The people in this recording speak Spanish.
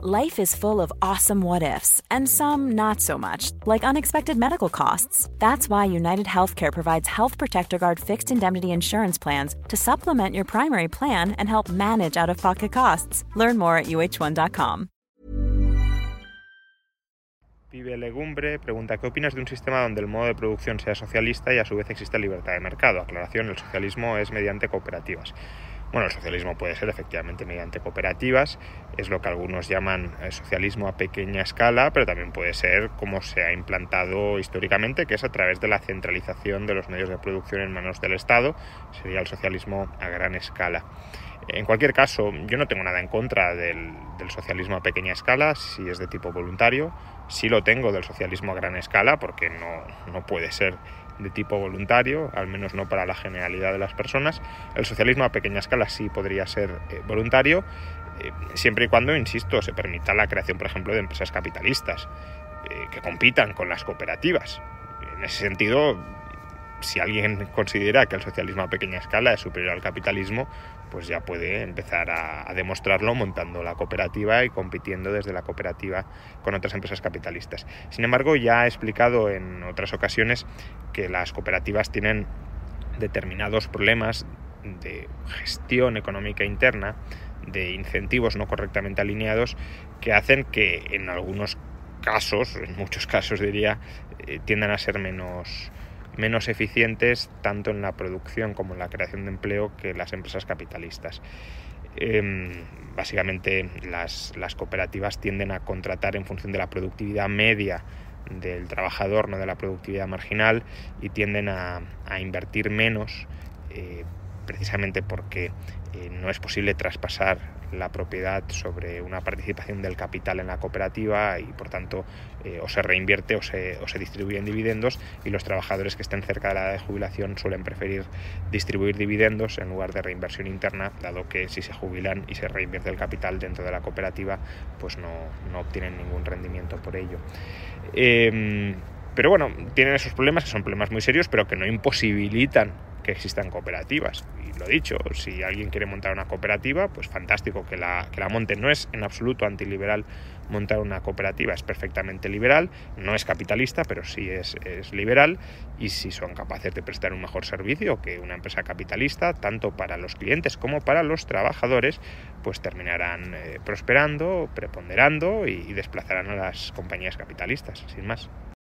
Life is full of awesome what ifs, and some not so much, like unexpected medical costs. That's why United Healthcare provides Health Protector Guard fixed indemnity insurance plans to supplement your primary plan and help manage out of pocket costs. Learn more at uh1.com. Pibe Legumbre pregunta: ¿Qué opinas de un sistema donde el modo de producción sea socialista y a su vez existe libertad de mercado? Aclaración: el socialismo es mediante cooperativas. Bueno, el socialismo puede ser efectivamente mediante cooperativas, es lo que algunos llaman eh, socialismo a pequeña escala, pero también puede ser como se ha implantado históricamente, que es a través de la centralización de los medios de producción en manos del Estado, sería el socialismo a gran escala. En cualquier caso, yo no tengo nada en contra del, socialismo a pequeña escala, si es de tipo voluntario. Sí lo tengo del socialismo a gran escala, porque no, no puede ser de tipo voluntario, al menos no para la generalidad de las personas. El socialismo a pequeña escala sí podría ser eh, voluntario, eh, siempre y cuando, insisto, se permita la creación, por ejemplo, de empresas capitalistas eh, que compitan con las cooperativas. En ese sentido, si alguien considera que el socialismo a pequeña escala es superior al capitalismo, pues ya puede empezar a, demostrarlo montando la cooperativa y compitiendo desde la cooperativa con otras empresas capitalistas. Sin embargo, ya he explicado en otras ocasiones que las cooperativas tienen determinados problemas de gestión económica interna, de incentivos no correctamente alineados, que hacen que en algunos casos, en muchos casos diría, eh, tiendan a ser menos, menos eficientes tanto en la producción como en la creación de empleo que las empresas capitalistas. Em, básicamente las, cooperativas tienden a contratar en función de la productividad media del trabajador, no de la productividad marginal, y tienden a, invertir menos eh, precisamente porque eh, no es posible traspasar la propiedad sobre una participación del capital en la cooperativa y por tanto eh, o se reinvierte o se, distribuyen dividendos y los trabajadores que estén cerca de la edad de jubilación suelen preferir distribuir dividendos en lugar de reinversión interna, dado que si se jubilan y se reinvierte el capital dentro de la cooperativa, pues no, no obtienen ningún rendimiento por ello. Em, pero bueno, tienen esos problemas que son problemas muy serios, pero que no imposibilitan que existan cooperativas. Y lo dicho, si alguien quiere montar una cooperativa, pues fantástico que la, que la monte. No es en absoluto antiliberal montar una cooperativa, es perfectamente liberal, no es capitalista, pero sí es, es liberal. Y si son capaces de prestar un mejor servicio que una empresa capitalista, tanto para los clientes como para los trabajadores, pues terminarán eh, prosperando, preponderando y desplazarán a las compañías capitalistas, sin más.